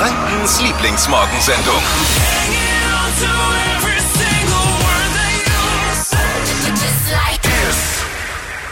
Frankens Lieblingsmorgensendung.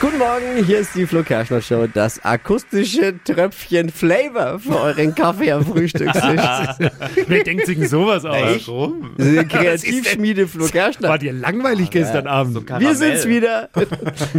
Guten Morgen, hier ist die Flo Kerschner Show, das akustische Tröpfchen Flavor für euren Kaffee am Frühstückstisch. Wer denkt sich denn sowas aus? Warum? Die Kreativschmiede Flo Kerschner. War dir langweilig gestern Abend? Wir sind's wieder.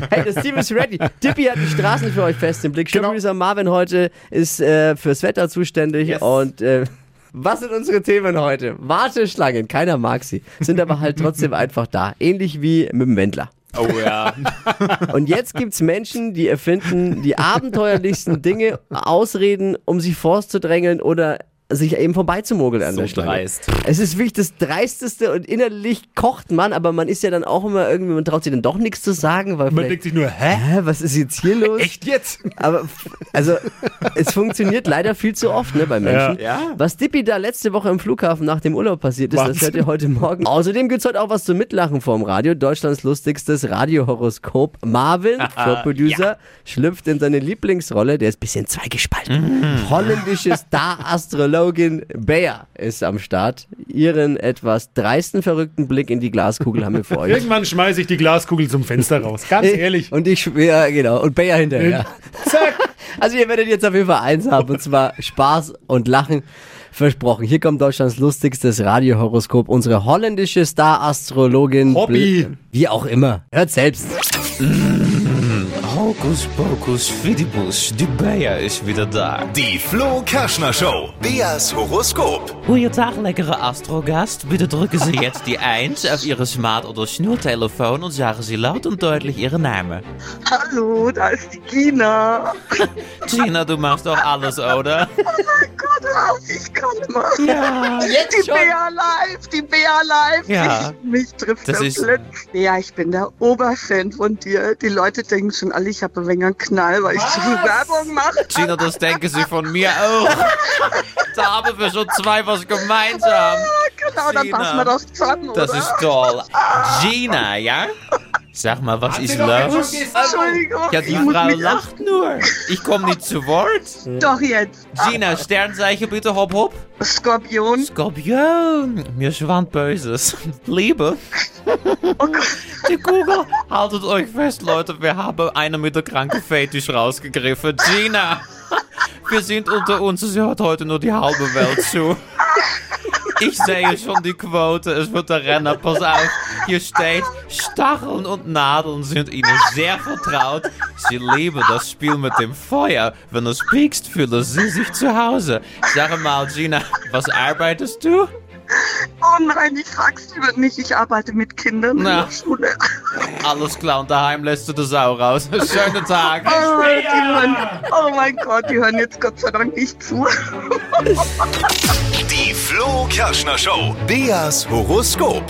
Hey, das Team ist ready. Dippy hat die Straßen für euch fest im Blick. Genau. Showproducer Marvin heute ist äh, fürs Wetter zuständig und äh, was sind unsere Themen heute? Warteschlangen, keiner mag sie, sind aber halt trotzdem einfach da. Ähnlich wie mit dem Wendler. Oh ja. Und jetzt gibt's Menschen, die erfinden die abenteuerlichsten Dinge, Ausreden, um sich vorzudrängeln oder sich eben vorbeizumogeln an So der Schlange. dreist. Es ist wirklich das Dreisteste und innerlich kocht man, aber man ist ja dann auch immer irgendwie, man traut sich dann doch nichts zu sagen, weil Man denkt sich nur, hä? hä, was ist jetzt hier los? Echt jetzt? Aber also es funktioniert leider viel zu oft ne, bei Menschen. Ja. Ja. Was Dippi da letzte Woche im Flughafen nach dem Urlaub passiert ist, das Wahnsinn. hört ihr heute Morgen. Außerdem gibt's heute auch was zum Mitlachen vorm Radio. Deutschlands lustigstes Radiohoroskop. Marvin, Show-Producer, schlüpft in seine Lieblingsrolle. Der ist ein bisschen zweigespalten. Holländische Star-Astrologin Bea ist am Start. Ihren etwas dreisten, verrückten Blick in die Glaskugel haben wir für euch. Irgendwann schmeiße ich die Glaskugel zum Fenster raus. Ganz ehrlich. Und ich, ja, genau. Und Bayer hinterher. Zack. Also ihr werdet jetzt auf jeden Fall eins haben, und zwar Spaß und Lachen. Versprochen. Hier kommt Deutschlands lustigstes Radiohoroskop. Unsere holländische Star-Astrologin. Hobby. Bl- Wie auch immer. Hört selbst. Hokus pokus fidibus, die Bea ist wieder da. Die Flo Kerschner Show. Beas Horoskop. Goeiedag, lekkere Astrogast. Bitte drücken Sie jetzt die 1 auf Ihre Smart- oder Schnurtelefon und sagen Sie laut und deutlich Ihre Namen. Hallo, da ist die Gina. Gina, du machst doch alles, oder? Auf, ich kann mal. Ja. Jetzt Die Bea live, die Bea live. Ja. Ich, mich trifft Das der ist- Blitz. Ja, ich bin der Oberfan von dir. Die Leute denken schon alle, ich habe ein wenig einen Knall, weil ich zu viel Werbung mache. Gina, das denken Sie von mir auch. Da haben wir schon zwei was gemeinsam. Genau, dann Gina. passen wir doch zusammen, Das oder? ist toll. Gina, ja? Sag mal, was ist los? Entschuldigung. Ja, die Frau lacht nur. Ich komme nicht zu Wort. Doch jetzt. Gina, Sternzeichen bitte, hopp, hopp. Skorpion. Skorpion, mir schwant Böses. Liebe, Oh Gott. die Kugel. Haltet euch fest, Leute, wir haben eine mit der kranken Fetisch rausgegriffen. Gina, wir sind unter uns, es hört heute nur die halbe Welt zu. Ich sehe schon die Quote, es wird der Renner, pass auf. Hier steht, Stacheln und Nadeln sind ihnen sehr vertraut. Sie lieben das Spiel mit dem Feuer. Wenn es piekst, fühlen sie sich zu Hause. Sag mal, Gina, was arbeitest du? Oh nein, ich frag's lieber nicht. Ich arbeite mit Kindern in Na. der Schule. Alles klar, und daheim lässt du die Sau raus. Schönen Tag. Oh, hören, oh mein Gott, die hören jetzt Gott sei Dank nicht zu. Flo Kerschner Show. Beas Horoskop.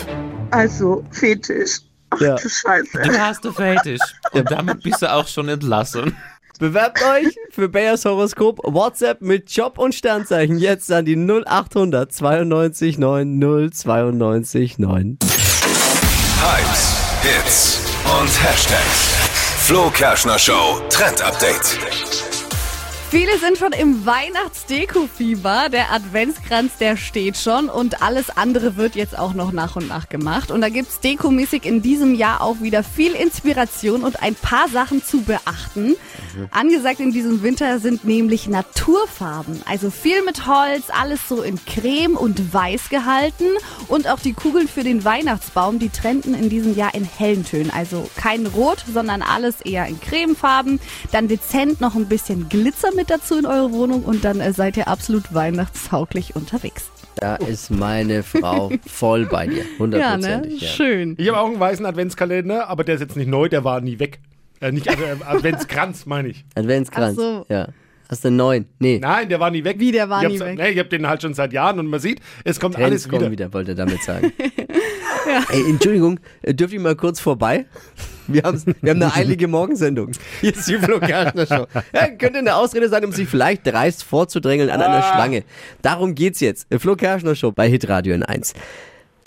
Also, Fetisch. Ach Ja. du Scheiße. Du hast den Fetisch. Und damit bist du auch schon entlassen. Bewerbt euch für Bayers Horoskop. WhatsApp mit Job und Sternzeichen jetzt an die 0800 92 9 092 9. Hypes, Hits und Hashtags. Flo Kerschner Show Trend Update. Viele sind schon im Weihnachtsdeko-Fieber. Der Adventskranz, der steht schon und alles andere wird jetzt auch noch nach und nach gemacht. Und da gibt's dekomäßig in diesem Jahr auch wieder viel Inspiration und ein paar Sachen zu beachten. Angesagt in diesem Winter sind nämlich Naturfarben. Also viel mit Holz, alles so in Creme und Weiß gehalten. Und auch die Kugeln für den Weihnachtsbaum, die trenden in diesem Jahr in hellen Tönen. Also kein Rot, sondern alles eher in Cremefarben. Dann dezent noch ein bisschen Glitzer mit dazu in eure Wohnung und dann äh, seid ihr absolut weihnachtstauglich unterwegs. Da ist meine Frau voll bei dir. Ja, ne? Hundertprozentig. Ja, Schön. Ich habe auch einen weißen Adventskalender, aber der ist jetzt nicht neu, der war nie weg. Äh, nicht also, äh, Adventskranz, meine ich. Adventskranz. Ach so. Ja. Hast du einen neuen? Nee. Nein, der war nie weg. Wie, der war ich nie weg? Nee, ich habe den halt schon seit Jahren und man sieht, es kommt alles Trends kommen wieder. wieder, wollte er damit sagen. Ey, Entschuldigung, äh, dürft ihr mal kurz vorbei? Wir, haben eine eilige Morgensendung. Hier ist die Flo Kerschner Show. Ja, könnte eine Ausrede sein, um sich vielleicht dreist vorzudrängeln an einer Schlange. Darum geht's jetzt. Flo Kerschner Show bei Hitradio in 1.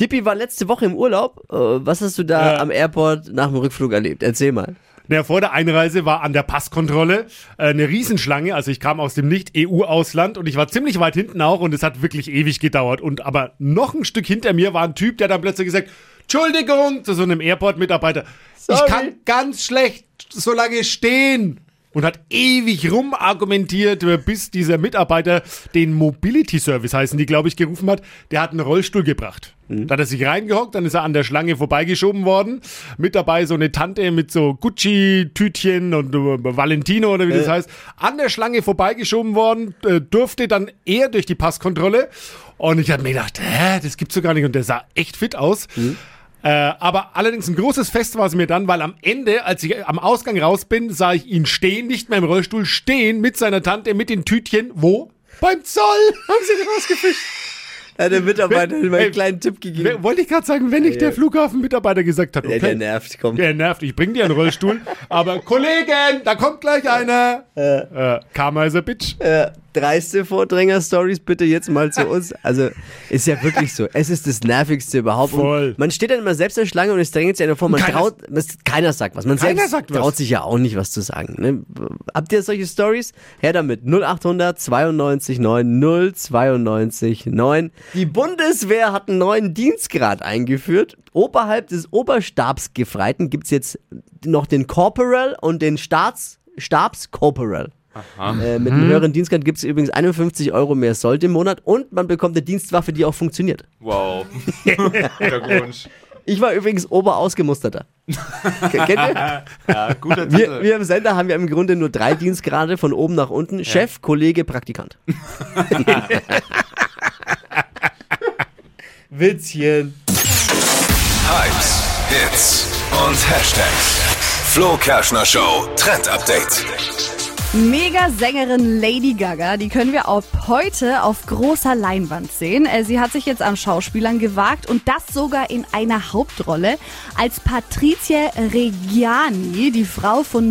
Dippi war letzte Woche im Urlaub. Äh, Was hast du da Ja. am Airport nach dem Rückflug erlebt? Erzähl mal. Naja, vor der Einreise war an der Passkontrolle äh, eine Riesenschlange. Also ich kam aus dem Nicht-EU-Ausland und ich war ziemlich weit hinten auch und es hat wirklich ewig gedauert. Und aber noch ein Stück hinter mir war ein Typ, der dann plötzlich gesagt, Entschuldigung, zu so einem Airport-Mitarbeiter. Ich kann ganz schlecht so lange stehen. Und hat ewig rumargumentiert, bis dieser Mitarbeiter den Mobility Service heißen, die glaube ich gerufen hat, der hat einen Rollstuhl gebracht. Da hat er sich reingehockt, dann ist er an der Schlange vorbeigeschoben worden. Mit dabei so eine Tante mit so Gucci-Tütchen und äh, Valentino oder wie das heißt. An der Schlange vorbeigeschoben worden, äh, durfte dann er durch die Passkontrolle. Und ich habe mir gedacht, hä, das gibt's doch gar nicht. Und der sah echt fit aus. Äh, aber allerdings ein großes Fest war es mir dann, weil am Ende, als ich am Ausgang raus bin, sah ich ihn stehen, nicht mehr im Rollstuhl, stehen mit seiner Tante, mit den Tütchen. Wo? Beim Zoll haben sie den rausgefischt. Ja, der Mitarbeiter hat mir einen kleinen Tipp gegeben. Wer- Wollte ich gerade sagen, wenn nicht der Flughafenmitarbeiter gesagt hat, Der, okay, der nervt, komm. der nervt, ich bring dir einen Rollstuhl, aber Kollegen, da kommt gleich einer. Äh, Karma is a bitch. Äh, dreiste Vordränger-Stories bitte jetzt mal zu uns. Also, ist ja wirklich so. Es ist das Nervigste überhaupt. Voll. Und man steht dann immer selbst in der Schlange und es drängt sich einer vor. Man Keiner- traut, es- keiner sagt was. Man Keiner sagt was. traut sich ja auch nicht, was zu sagen. Ne? Habt ihr solche Stories? Her damit. 0800 92 9 092 9. Die Bundeswehr hat einen neuen Dienstgrad eingeführt. Oberhalb des Oberstabsgefreiten gibt's jetzt noch den Corporal und den Staats, Stabscorporal. Äh, mit einem höheren Dienstgrad gibt es übrigens 51 Euro mehr Sold im Monat und man bekommt eine Dienstwaffe, die auch funktioniert. Wow. Glückwunsch. Ich war übrigens Oberausgemusterter. Kennt ihr? Ja, guter Wir, Titel. wir im Sender haben ja im Grunde nur drei Dienstgrade von oben nach unten. Chef, Kollege, Praktikant. Witzchen. Hypes, Hits und Hashtags. Flo Kerschner Show Trend Update. Mega-Sängerin Lady Gaga, die können wir ab heute auf großer Leinwand sehen. Äh, Sie hat sich jetzt an Schauspielern gewagt und das sogar in einer Hauptrolle als Patricia Reggiani, die Frau von.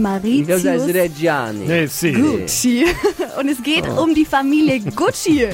Nee, see. Gucci. Und es geht um die Familie Gucci.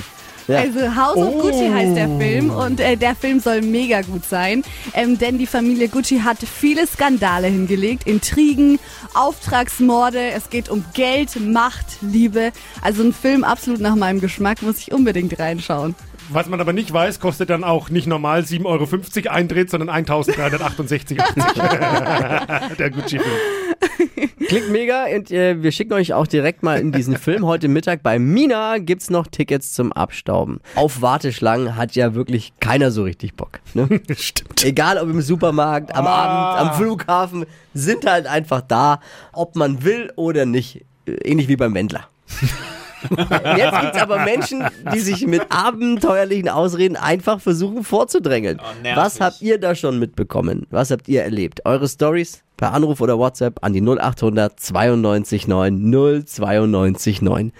Ja. Also House of Gucci heißt der Film und äh, der Film soll mega gut sein, ähm, denn die Familie Gucci hat viele Skandale hingelegt, Intrigen, Auftragsmorde, es geht um Geld, Macht, Liebe. Also ein Film absolut nach meinem Geschmack, muss ich unbedingt reinschauen. Was man aber nicht weiß, kostet dann auch nicht normal 7,50 Euro Eintritt, sondern 1368,80. der Gucci-Film. Klingt mega und äh, wir schicken euch auch direkt mal in diesen Film. Heute Mittag bei Mina gibt's noch Tickets zum Abstauben. Auf Warteschlangen hat ja wirklich keiner so richtig Bock. Ne? Stimmt. Egal ob im Supermarkt, am Ah. Abend, am Flughafen, sind halt einfach da, ob man will oder nicht. Äh, Ähnlich wie beim Wendler. Jetzt gibt's aber Menschen, die sich mit abenteuerlichen Ausreden einfach versuchen vorzudrängeln. Oh. Was habt ihr da schon mitbekommen? Was habt ihr erlebt? Eure Stories per Anruf oder WhatsApp an die 0800 92 9 092 9.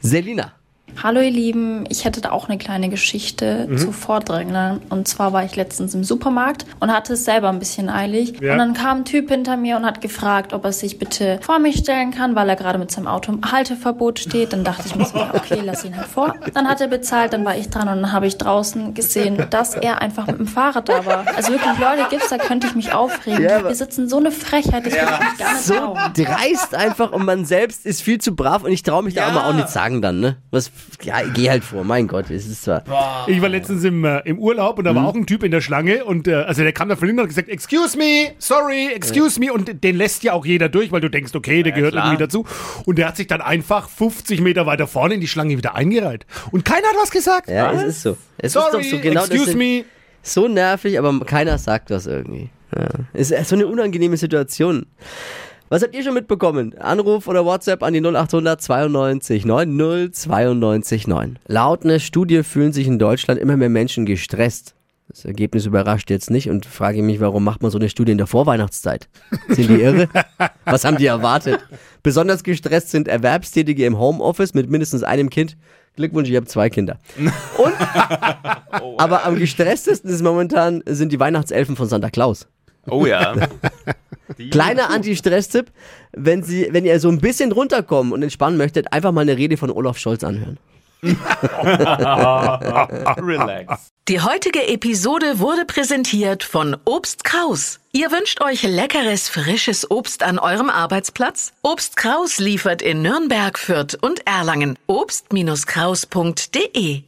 Selina. Hallo ihr Lieben, ich hätte da auch eine kleine Geschichte Mhm. zu Vordränglern. Und zwar war ich letztens im Supermarkt und hatte es selber ein bisschen eilig. Ja. Und dann kam ein Typ hinter mir und hat gefragt, ob er sich bitte vor mich stellen kann, weil er gerade mit seinem Auto im Halteverbot steht. Dann dachte ich mir so, ja, okay, lass ihn halt vor. Dann hat er bezahlt, dann war ich dran und dann habe ich draußen gesehen, dass er einfach mit dem Fahrrad da war. Also wirklich, Leute gibt's, da könnte ich mich aufregen. Ja, Wir sitzen so eine Frechheit, ich nicht gar nicht So glauben. dreist einfach und man selbst ist viel zu brav und ich traue mich da aber auch nicht sagen dann, ne? Was, ja, geh halt vor, mein Gott, es ist zwar. Ich war letztens im, äh, im Urlaub und da war auch ein Typ in der Schlange und äh, also der kam da von hinten und hat gesagt, excuse me, sorry, excuse me und den lässt ja auch jeder durch, weil du denkst, okay, der gehört klar. irgendwie dazu und der hat sich dann einfach 50 Meter weiter vorne in die Schlange wieder eingereiht und keiner hat was gesagt. Ja, es ist so. Es Sorry, ist doch so genau das excuse sind- me. So nervig, aber keiner sagt was irgendwie. Ja. Ist so eine unangenehme Situation. Was habt ihr schon mitbekommen? Anruf oder WhatsApp an die 0800 92 9 092 9. Laut einer Studie fühlen sich in Deutschland immer mehr Menschen gestresst. Das Ergebnis überrascht jetzt nicht und frage mich, warum macht man so eine Studie in der Vorweihnachtszeit? Sind die irre? Was haben die erwartet? Besonders gestresst sind Erwerbstätige im Homeoffice mit mindestens einem Kind. Glückwunsch, ich habe zwei Kinder. Und aber am gestresstesten ist momentan sind die Weihnachtselfen von Santa Claus. Oh ja. Die- Kleiner Anti-Stress-Tipp, wenn Sie, wenn ihr so ein bisschen runterkommen und entspannen möchtet, einfach mal eine Rede von Olaf Scholz anhören. Relax. Die heutige Episode wurde präsentiert von Obst Kraus. Ihr wünscht euch leckeres, frisches Obst an eurem Arbeitsplatz? Obst Kraus liefert in Nürnberg, Fürth und Erlangen. Obst-Kraus.de